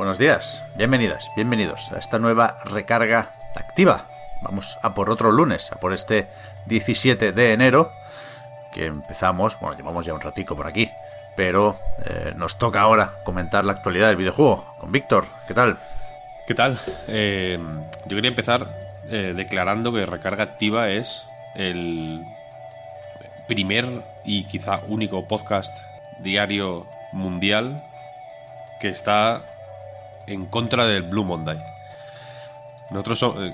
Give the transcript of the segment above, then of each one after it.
Buenos días, bienvenidas, bienvenidos a esta nueva recarga activa. Vamos a por otro lunes, a por este 17 de enero, que empezamos, bueno, llevamos ya un ratico por aquí, pero eh, nos toca ahora comentar la actualidad del videojuego con Víctor. ¿Qué tal? ¿Qué tal? Eh, yo quería empezar eh, declarando que Recarga Activa es el primer y quizá único podcast diario mundial que está en contra del Blue Monday. Nosotros so- eh,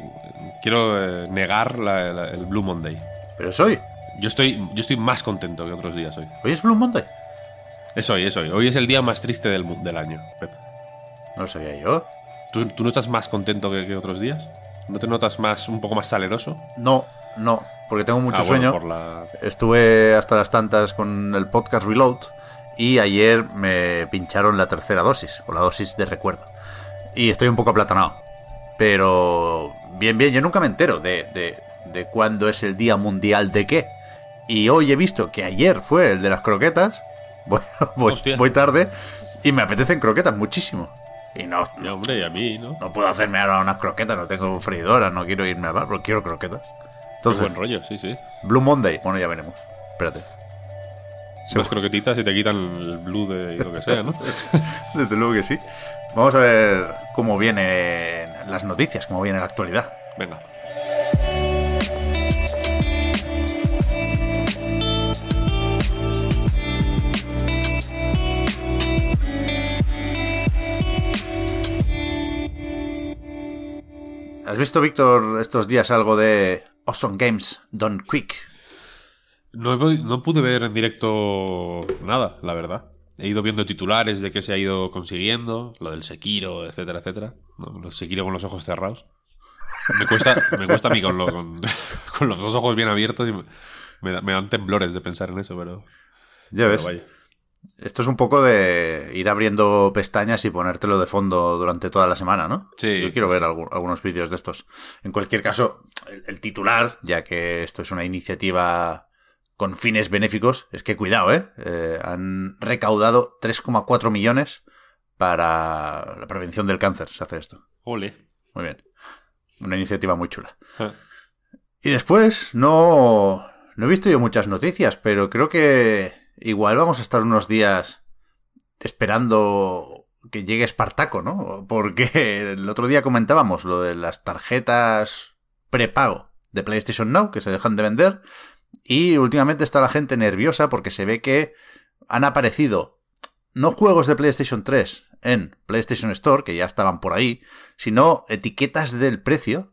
quiero eh, negar la- la- el Blue Monday. Pero es hoy. Yo estoy, yo estoy más contento que otros días hoy. Hoy es Blue Monday. Es hoy, es hoy. Hoy es el día más triste del, del año. Pep. No lo sabía yo. ¿Tú, tú no estás más contento que, que otros días? ¿No te notas más un poco más saleroso? No, no, porque tengo mucho Ah, bueno, sueño. por la- Estuve hasta las tantas con el podcast Reload y ayer me pincharon la tercera dosis, o la dosis de recuerdo. Y estoy un poco aplatanado. Pero bien, bien, yo nunca me entero de, de, de cuándo es el Día Mundial de qué. Y hoy he visto que ayer fue el de las croquetas. Voy, voy, tarde y me apetecen croquetas muchísimo. Y no, hombre, y a mí, ¿no? no puedo hacerme ahora unas croquetas, no tengo freidora, no quiero irme al bar, pero quiero croquetas. Qué Entonces, buen rollo, sí, sí. Blue Monday, bueno, ya veremos. Espérate. Unas croquetitas y te quitan el blue de lo que sea, ¿no? Desde luego que sí. Vamos a ver cómo vienen las noticias, cómo viene la actualidad. Venga. ¿Has visto, Víctor, estos días algo de Awesome Games Done Quick? No, he no pude ver en directo nada, la verdad. He ido viendo titulares de qué se ha ido consiguiendo, lo del Sekiro, etcétera, etcétera. No, Sekiro con los ojos cerrados. Me cuesta, me cuesta a mí con, lo- con, con los dos ojos bien abiertos y me, me da- me dan temblores de pensar en eso, pero, Ya pero ves. vaya. Esto es un poco de ir abriendo pestañas y ponértelo de fondo durante toda la semana, ¿no? Sí, Yo quiero ver algu- algunos vídeos de estos. En cualquier caso, el, el titular, ya que esto es una iniciativa con fines benéficos, es que cuidado, ¿eh? Eh, han recaudado 3,4 millones para la prevención del cáncer, se hace esto. Ole. Muy bien. Una iniciativa muy chula. Ah. Y después, no, no he visto yo muchas noticias, pero creo que igual vamos a estar unos días esperando que llegue Espartaco, ¿no? Porque el otro día comentábamos lo de las tarjetas prepago de PlayStation Now que se dejan de vender y últimamente está la gente nerviosa porque se ve que han aparecido no juegos de PlayStation 3 en PlayStation Store, que ya estaban por ahí, sino etiquetas del precio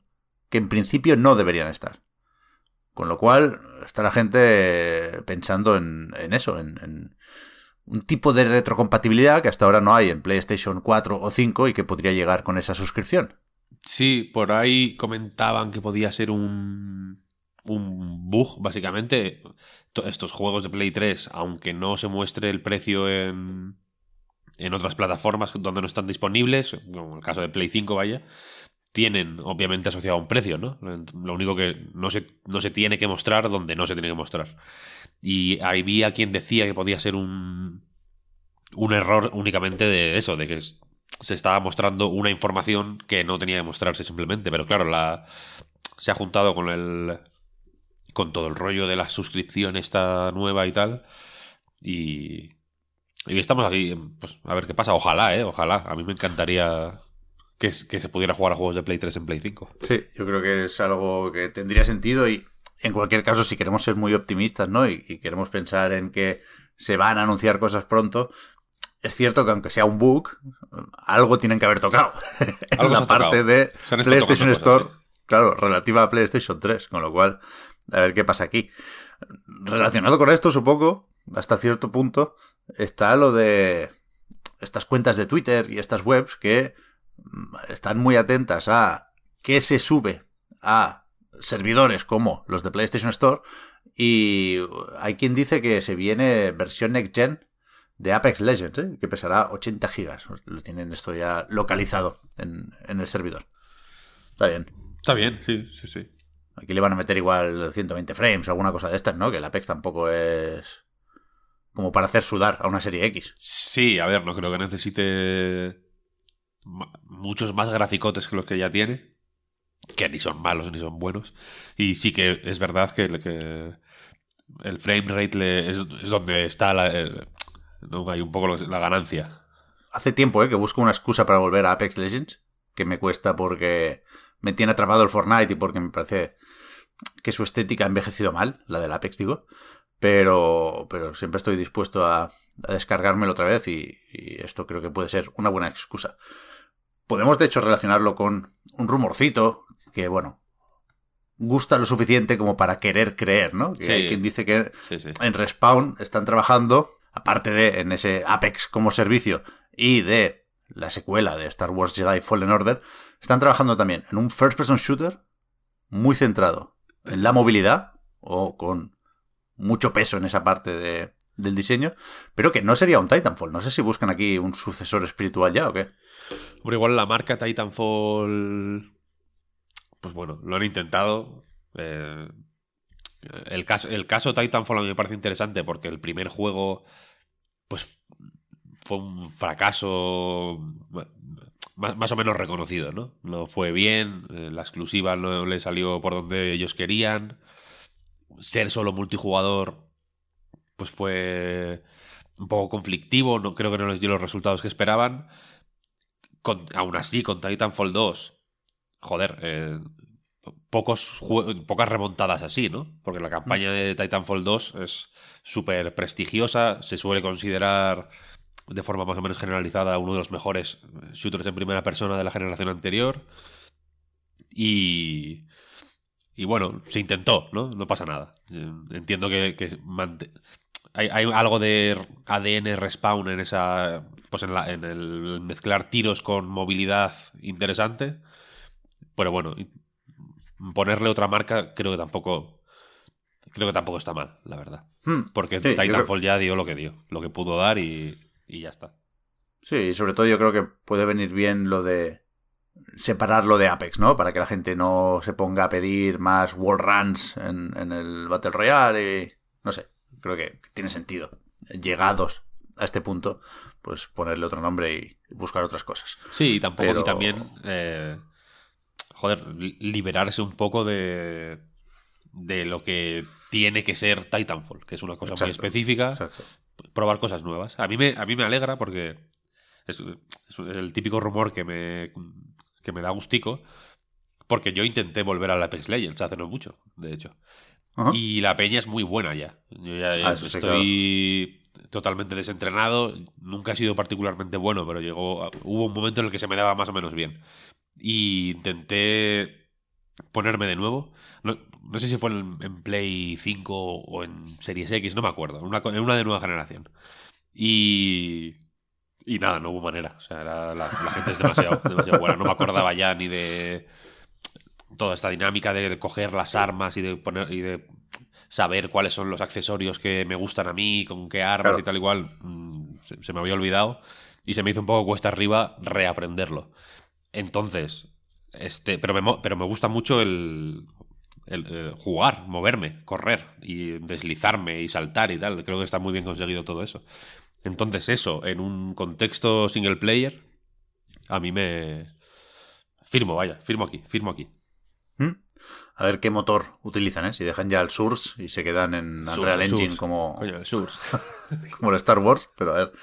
que en principio no deberían estar. Con lo cual, está la gente pensando en, eso, en, en un tipo de retrocompatibilidad que hasta ahora no hay en PlayStation 4 o 5 y que podría llegar con esa suscripción. Sí, por ahí comentaban que podía ser un, un bug, básicamente. To- Estos juegos de Play 3, aunque no se muestre el precio en, en otras plataformas donde no están disponibles, como el caso de Play 5, vaya, tienen obviamente asociado un precio, ¿no? Lo único que no se, no se tiene que mostrar donde no se tiene que mostrar. Y había quien decía que podía ser un, un error únicamente de eso, de que se estaba mostrando una información que no tenía que mostrarse simplemente. Pero claro, la se ha juntado con el con todo el rollo de la suscripción esta nueva y tal. Y, y estamos aquí, pues a ver qué pasa. Ojalá, ¿eh? Ojalá. A mí me encantaría que, se pudiera jugar a juegos de Play 3 en Play 5. Sí, yo creo que es algo que tendría sentido y en cualquier caso, si queremos ser muy optimistas, ¿no? Y, y queremos pensar en que se van a anunciar cosas pronto, es cierto que aunque sea un bug, algo tienen que haber tocado. en Algo se la tocado. parte de PlayStation Store, cosas, claro, relativa a PlayStation 3, con lo cual, a ver qué pasa aquí. Relacionado con esto, supongo, hasta cierto punto, está lo de estas cuentas de Twitter y estas webs que mm, están muy atentas a qué se sube a servidores como los de PlayStation Store y hay quien dice que se viene versión Next Gen de Apex Legends, ¿eh? que pesará 80 gigas. Lo tienen esto ya localizado en, en, el servidor. Está bien. Está bien, sí, sí, sí. Aquí le van a meter igual 120 frames o alguna cosa de estas, ¿no? Que el Apex tampoco es como para hacer sudar a una serie X. Sí, a ver, no creo que necesite muchos más graficotes que los que ya tiene. Que ni son malos ni son buenos. Y sí que es verdad que, el frame rate es, donde está la, ¿no? hay un poco la ganancia. Hace tiempo ¿eh? que busco una excusa para volver a Apex Legends. Que me cuesta porque me tiene atrapado el Fortnite y porque me parece que su estética ha envejecido mal, la del Apex, digo. Pero, pero siempre estoy dispuesto a, descargármelo otra vez y, esto creo que puede ser una buena excusa. Podemos, de hecho, relacionarlo con un rumorcito que, bueno, gusta lo suficiente como para querer creer, ¿no? Que hay quien dice que en Respawn están trabajando, aparte de en ese Apex como servicio y de la secuela de Star Wars Jedi Fallen Order, están trabajando también en un first person shooter muy centrado en la movilidad o con mucho peso en esa parte de, del diseño, pero que no sería un Titanfall. No sé si buscan aquí un sucesor espiritual ya o qué. Hombre, igual la marca Titanfall. Pues bueno, lo han intentado. Eh, el, caso, el caso Titanfall a mí me parece interesante porque el primer juego. Pues fue un fracaso más, o menos reconocido, ¿no? No fue bien, eh, la exclusiva no le salió por donde ellos querían ser solo multijugador pues fue un poco conflictivo, no creo que no les dio los resultados que esperaban. Con, aún así, con Titanfall 2, joder, eh, pocos pocas remontadas así, ¿no? Porque la campaña de Titanfall 2 es súper prestigiosa, se suele considerar de forma más o menos generalizada uno de los mejores shooters en primera persona de la generación anterior. Y, y bueno, se intentó, ¿no? No pasa nada. Eh, entiendo que, hay, algo de ADN respawn en esa. Pues en, la, en el mezclar tiros con movilidad interesante. Pero bueno, ponerle otra marca creo que tampoco. Creo que tampoco está mal, la verdad. Hmm. Porque Titanfall ya dio lo que dio, lo que pudo dar y, y ya está. Sí, y sobre todo yo creo que puede venir bien lo de separarlo de Apex, ¿no? Para que la gente no se ponga a pedir más wall runs en, el Battle Royale y... No sé, creo que tiene sentido. Llegados a este punto, pues ponerle otro nombre y buscar otras cosas. Sí, y tampoco, y también, eh, joder, liberarse un poco de, de lo que tiene que ser Titanfall, que es una cosa muy específica, probar cosas nuevas. A mí me, a mí me alegra porque es, el típico rumor que me, que me da gustico, porque yo intenté volver al Apex Legends hace no mucho, de hecho. Y la peña es muy buena ya. Yo ya, ah, estoy totalmente desentrenado. Nunca he sido particularmente bueno, pero llegó. Hubo un momento en el que se me daba más o menos bien. Y intenté ponerme de nuevo. No, sé si fue en, Play 5 o en Series X, no me acuerdo. En una, en una de nueva generación. Y y nada, no hubo manera. O sea, la, gente es demasiado, buena. No me acordaba ya ni de toda esta dinámica de coger las armas y de poner y de saber cuáles son los accesorios que me gustan a mí, con qué armas y tal igual. Mm, se, me había olvidado. Y se me hizo un poco cuesta arriba reaprenderlo. Entonces, este, pero me, pero me gusta mucho el, el, el, jugar, moverme, correr y deslizarme y saltar y tal. Creo que está muy bien conseguido todo eso. Entonces eso, en un contexto single player, a mí me... Firmo, vaya, firmo aquí, firmo aquí. ¿Mm? A ver qué motor utilizan, ¿eh? Si dejan ya el Source y se quedan en Unreal Engine como... el Source. como el Star Wars, pero a ver.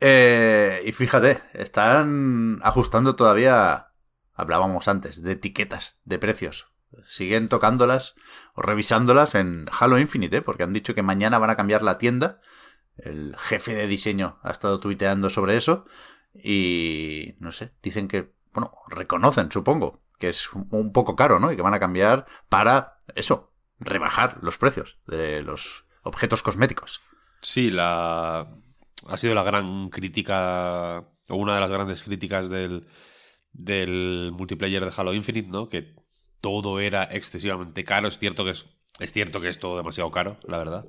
Eh, y fíjate, están ajustando todavía, hablábamos antes, de etiquetas, de precios. Siguen tocándolas o revisándolas en Halo Infinite, ¿eh? porque han dicho que mañana van a cambiar la tienda el jefe de diseño ha estado tuiteando sobre eso y no sé, dicen que, bueno, reconocen, supongo, que es un poco caro, ¿no? Y que van a cambiar para eso, rebajar los precios de los objetos cosméticos. Sí, la ha sido la gran crítica, o una de las grandes críticas del, del multiplayer de Halo Infinite, ¿no? Que todo era excesivamente caro. Es cierto que es, es cierto que es todo demasiado caro, la verdad.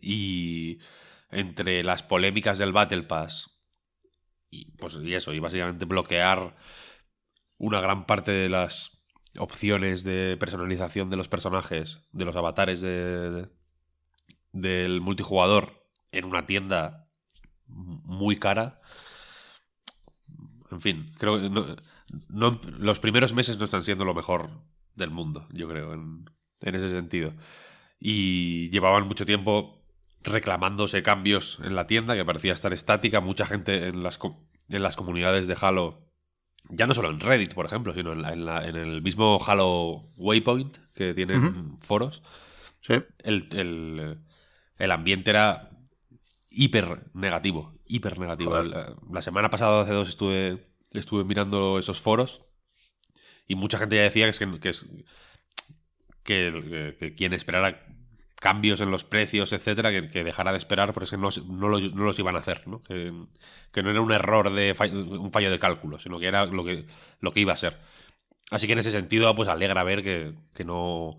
Y entre las polémicas del Battle Pass y pues y eso, y básicamente bloquear una gran parte de las opciones de personalización de los personajes, de los avatares de, del multijugador en una tienda muy cara. En fin, creo que no, los primeros meses no están siendo lo mejor del mundo, yo creo, en, en ese sentido. Y llevaban mucho tiempo reclamándose cambios en la tienda que parecía estar estática. Mucha gente en las, en las comunidades de Halo, ya no solo en Reddit, por ejemplo, sino en, en, el mismo Halo Waypoint que tienen foros. Sí. El, el, ambiente era hiper negativo. Hiper negativo. La, semana pasada, hace dos, estuve, estuve mirando esos foros y mucha gente ya decía que, que, es, que, que quien esperara cambios en los precios, etcétera, que, dejara de esperar porque no, no, los iban a hacer, ¿no? Que, no era un error de un fallo de cálculo, sino que era lo que, lo que iba a ser. Así que en ese sentido, pues alegra ver que, no.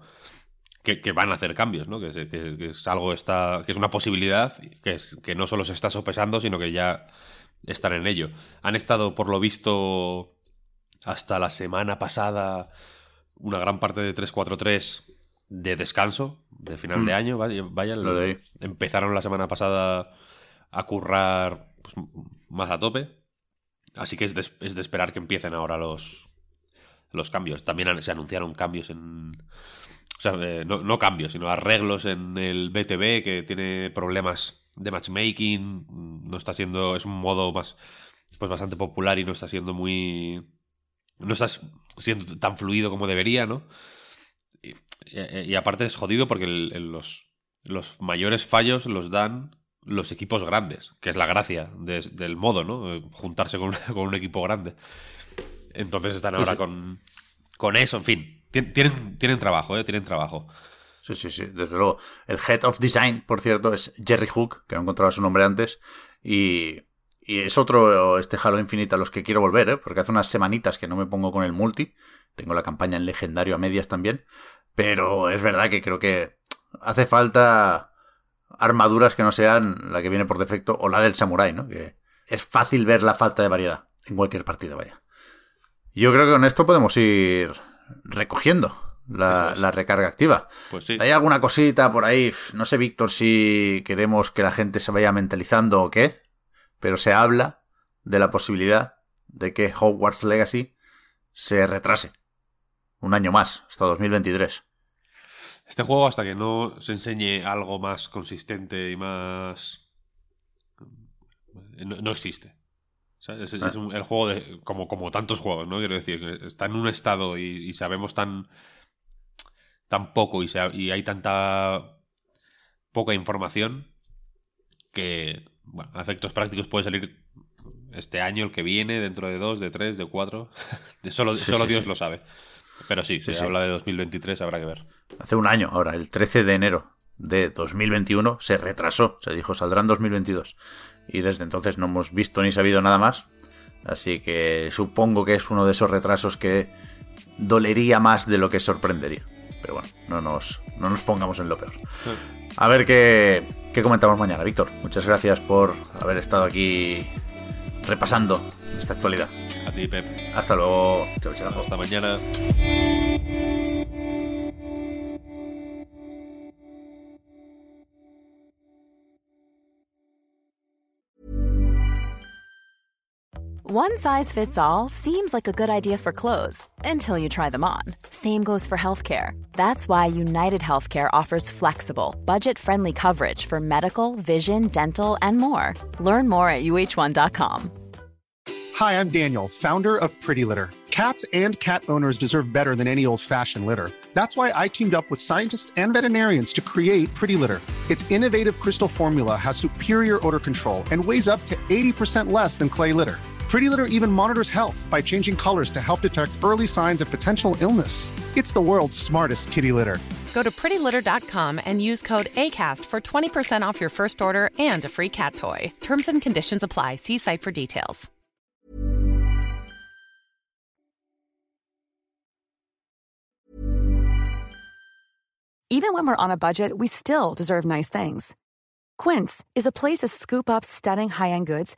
Que, van a hacer cambios, ¿no? Que, es algo está. que es una posibilidad, que, es, que no solo se está sopesando, sino que ya están en ello. Han estado, por lo visto, hasta la semana pasada, una gran parte de 343 de descanso de final de mm. año. Vaya, empezaron la semana pasada a currar pues, más a tope. Así que es de, es de, esperar que empiecen ahora los, los cambios. También se anunciaron cambios en. Sea, eh, no, no, cambios, sino arreglos en el BTB que tiene problemas de matchmaking. No está siendo. Es un modo más. Pues bastante popular y no está siendo muy. No está siendo tan fluido como debería, ¿no? Y, aparte es jodido porque los, los mayores fallos los dan los equipos grandes, que es la gracia del modo, ¿no? Juntarse con, con, un equipo grande. Entonces están ahora con, con eso, en fin. Tienen, tienen trabajo, ¿eh? Tienen trabajo. Sí, sí, sí, desde luego. El Head of Design, por cierto, es Jerry Hook, que no encontraba su nombre antes, y, y es otro, este Halo Infinite a los que quiero volver, ¿eh? porque hace unas semanitas que no me pongo con el multi, tengo la campaña en legendario a medias también, pero es verdad que creo que hace falta armaduras que no sean la que viene por defecto o la del samurai, ¿no? Que es fácil ver la falta de variedad en cualquier partida, vaya. Yo creo que con esto podemos ir recogiendo la, recarga activa. Pues sí. ¿Hay alguna cosita por ahí? No sé, Víctor, si queremos que la gente se vaya mentalizando o qué, pero se habla de la posibilidad de que Hogwarts Legacy se retrase un año más, hasta 2023. Este juego, hasta que no se enseñe algo más consistente y más. No, existe. Es, ah. el juego de. Como, como tantos juegos, ¿no? Quiero decir, está en un estado y, sabemos tan. tan poco y, y hay tanta. poca información que. Bueno, a efectos prácticos puede salir este año, el que viene, dentro de dos, de tres, de cuatro. solo solo Dios lo sabe. Pero sí, se habla de 2023, habrá que ver. Hace un año, ahora, el 13 de enero de 2021, se retrasó. Se dijo, saldrá en 2022. Y desde entonces no hemos visto ni sabido nada más. Así que supongo que es uno de esos retrasos que dolería más de lo que sorprendería. Pero bueno, no nos, no nos pongamos en lo peor. A ver qué, qué comentamos mañana, Víctor. Muchas gracias por haber estado aquí repasando esta actualidad. A ti, Pep. Hasta luego. Chao, chao. Hasta mañana. One size fits all seems like a good idea for clothes until you try them on. Same goes for healthcare. That's why United Healthcare offers flexible, budget friendly coverage for medical, vision, dental, and more. Learn more at uh1.com. Hi, I'm Daniel, founder of Pretty Litter. Cats and cat owners deserve better than any old fashioned litter. That's why I teamed up with scientists and veterinarians to create Pretty Litter. Its innovative crystal formula has superior odor control and weighs up to 80% less than clay litter. Pretty Litter even monitors health by changing colors to help detect early signs of potential illness. It's the world's smartest kitty litter. Go to prettylitter.com and use code ACAST for 20% off your first order and a free cat toy. Terms and conditions apply. See site for details. Even when we're on a budget, we still deserve nice things. Quince is a place to scoop up stunning high end goods